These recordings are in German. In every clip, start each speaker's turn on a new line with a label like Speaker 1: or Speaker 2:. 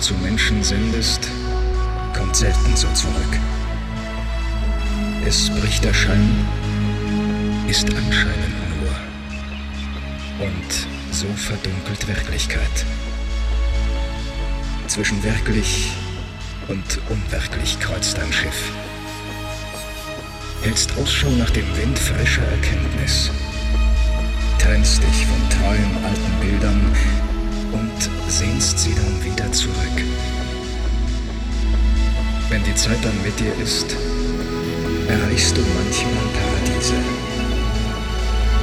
Speaker 1: zu Menschen sendest, kommt selten so zurück. Es bricht der Schein, ist anscheinend nur. Und so verdunkelt Wirklichkeit. Zwischen wirklich und unwirklich kreuzt ein Schiff. Hältst Ausschau nach dem Wind frischer Erkenntnis. Trennst dich von treuen alten Bildern sehnst sie dann wieder zurück. Wenn die Zeit dann mit dir ist, erreichst du manchmal Paradiese.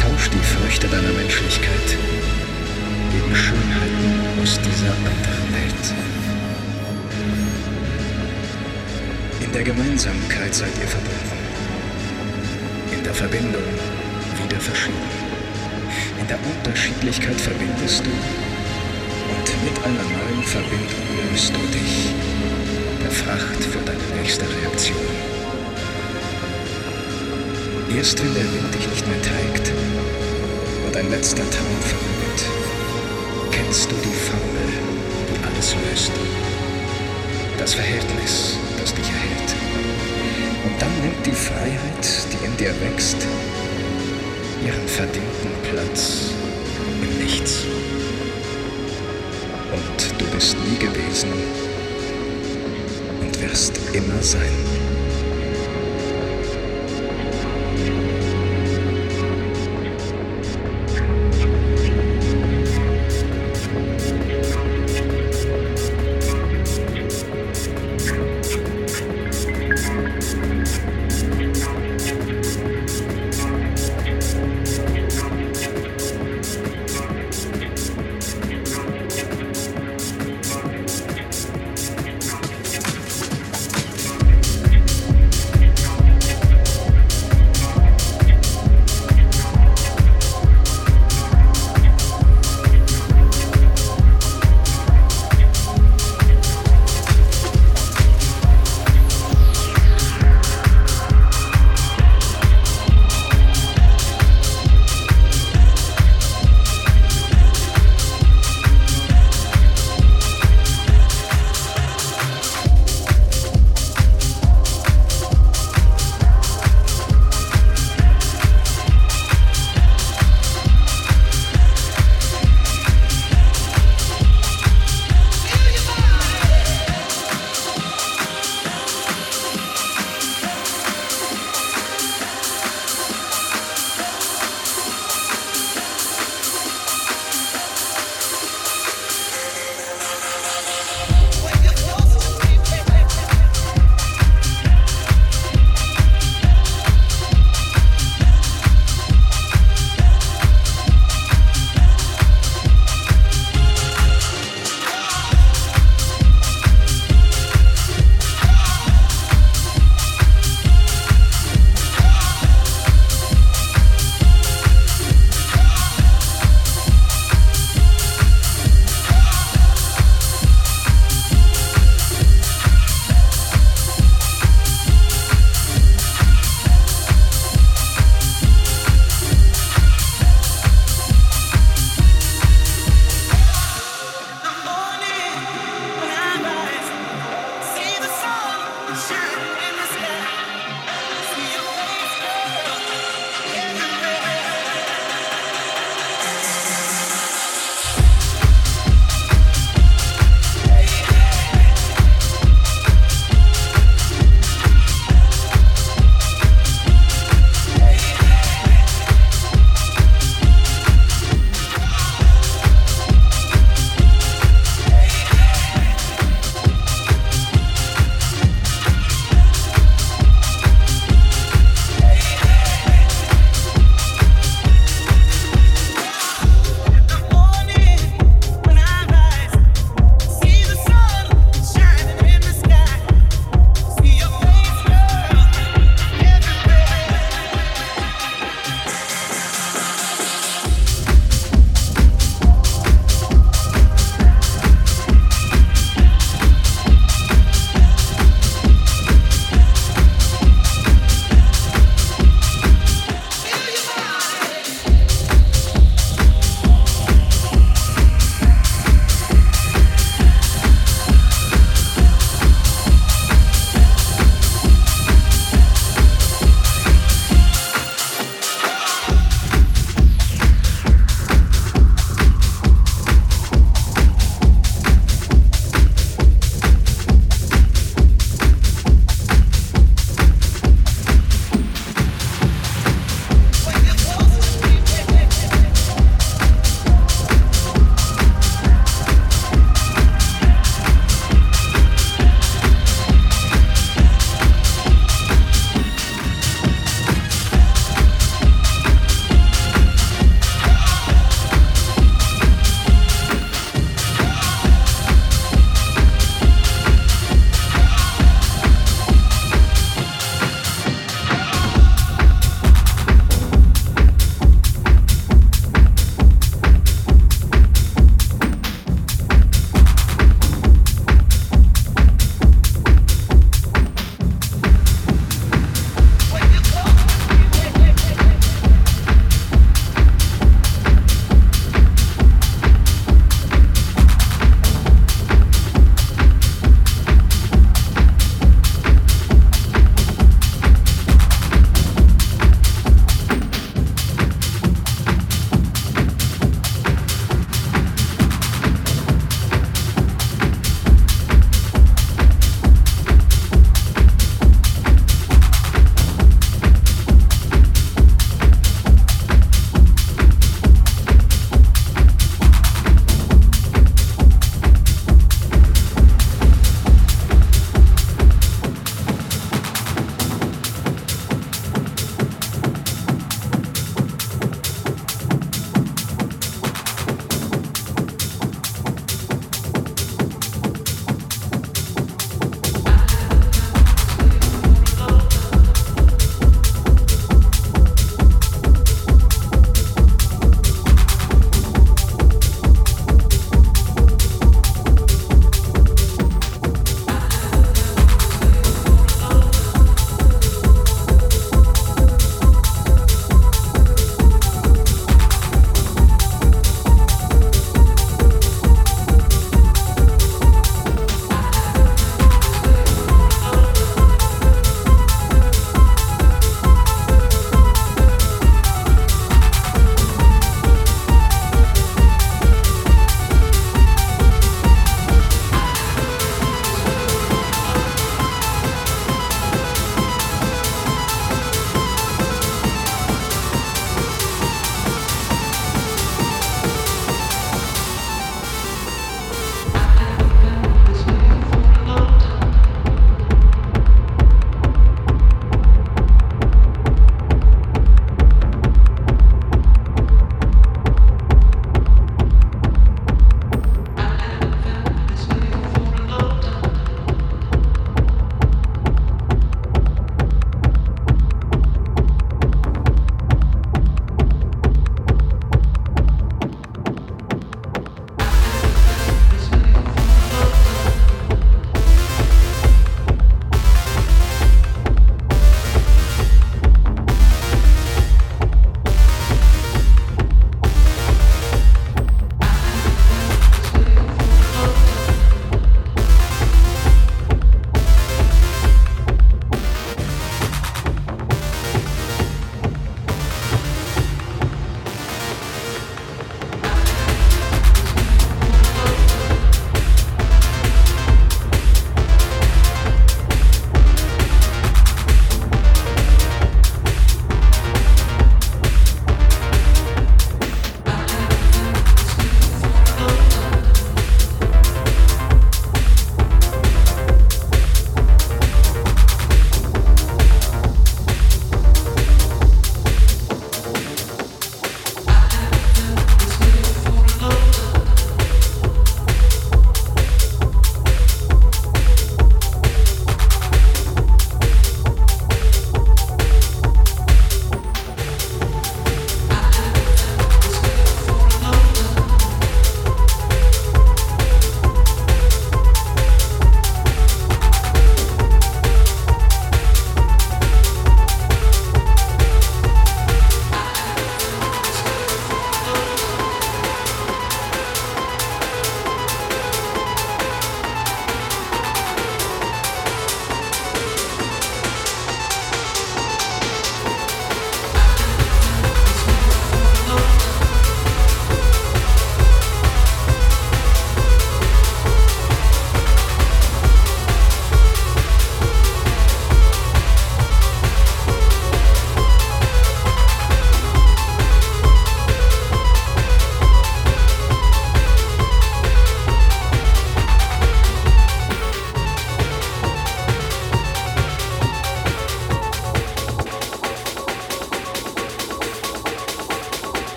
Speaker 1: Tausch die Früchte deiner Menschlichkeit gegen Schönheiten aus dieser anderen Welt. In der Gemeinsamkeit seid ihr verbunden. In der Verbindung wieder verschieden. In der Unterschiedlichkeit verbindest du mit einer neuen Verbindung löst du dich der Fracht für deine nächste Reaktion. Erst wenn der Wind dich nicht mehr trägt und ein letzter Traum verrückt, kennst du die Formel, die alles löst. Das Verhältnis, das dich erhält. Und dann nimmt die Freiheit, die in dir wächst, ihren verdienten Platz im Nichts. Und du bist nie gewesen und wirst immer sein.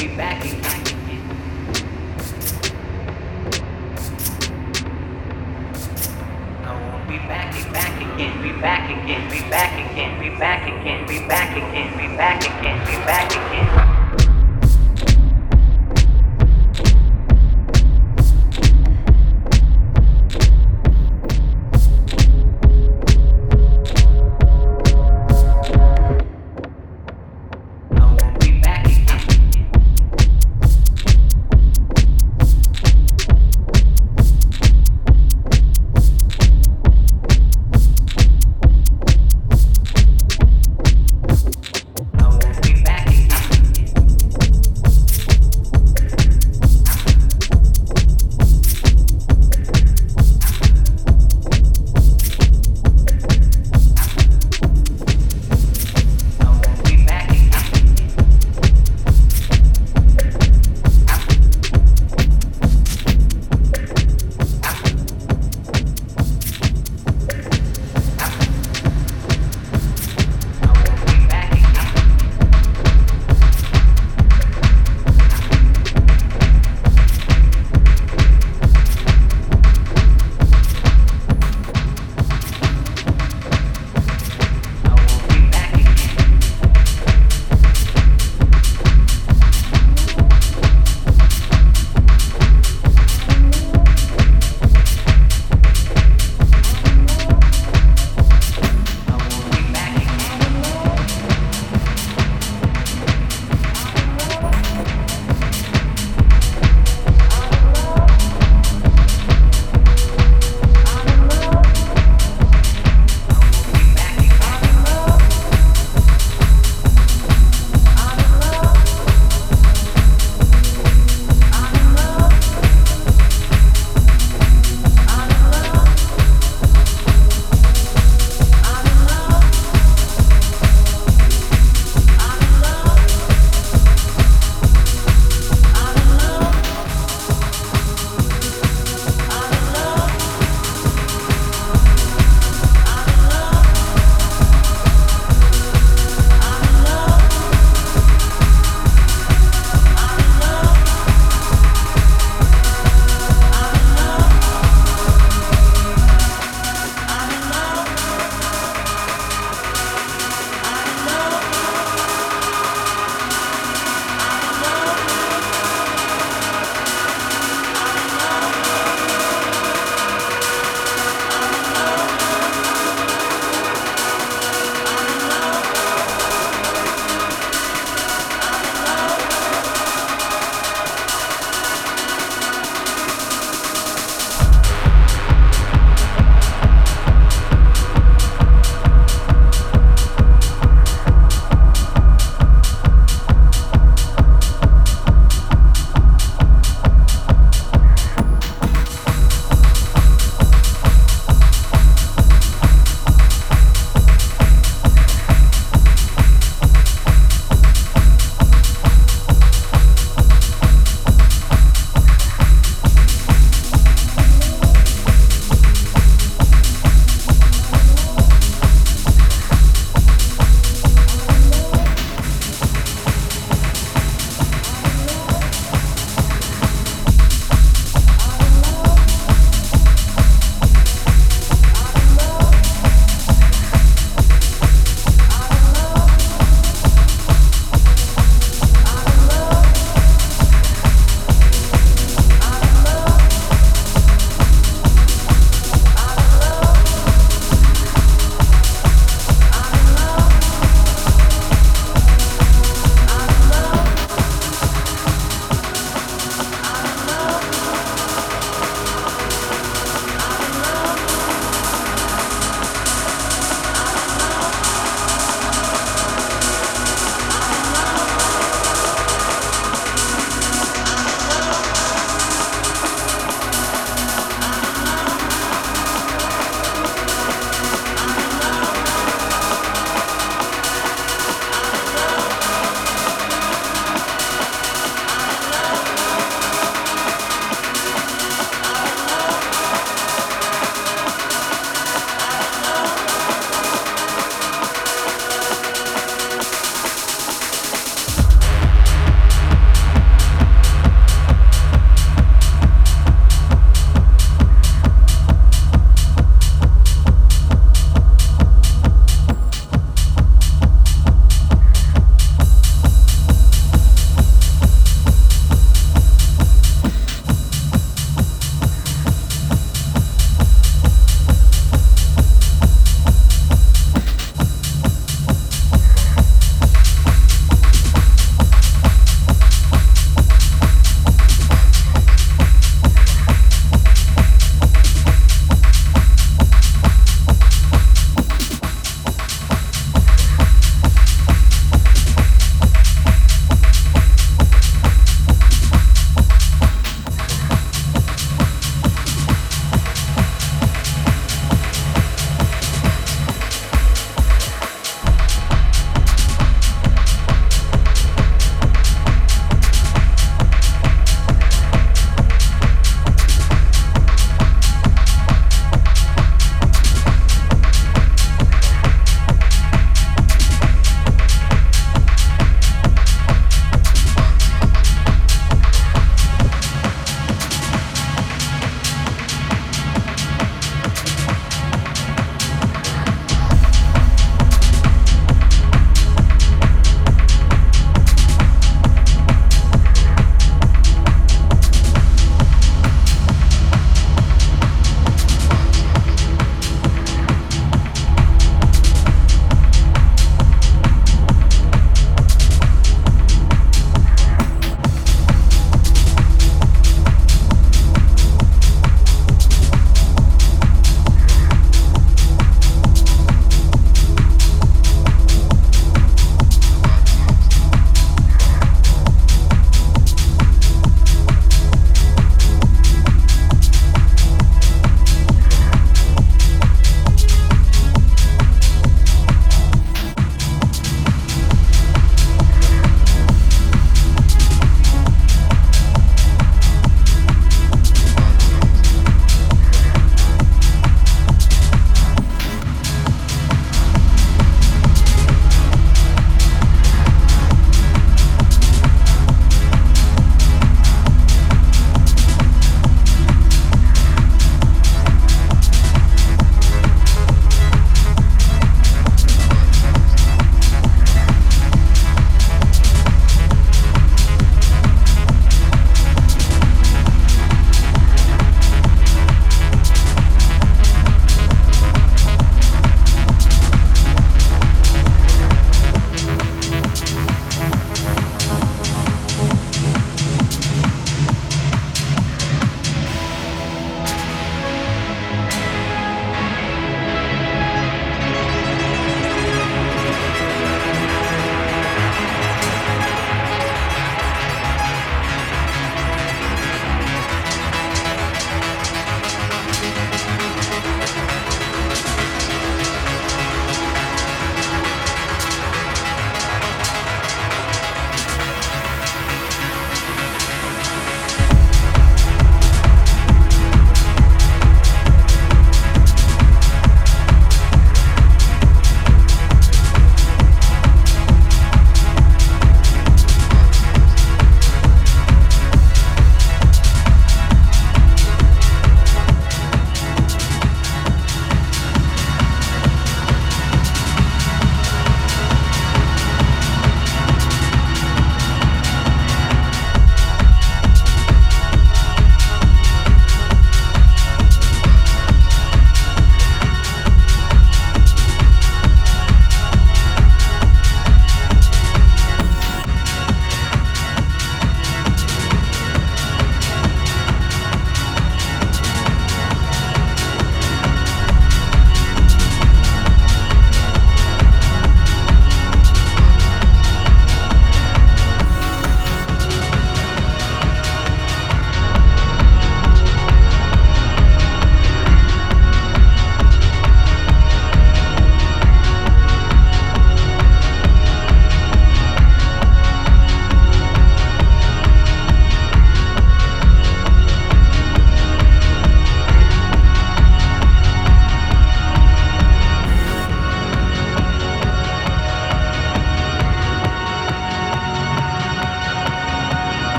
Speaker 1: be back again.
Speaker 2: Be be back again, be back again, be back again, be back again, be back again, be back again, be back again.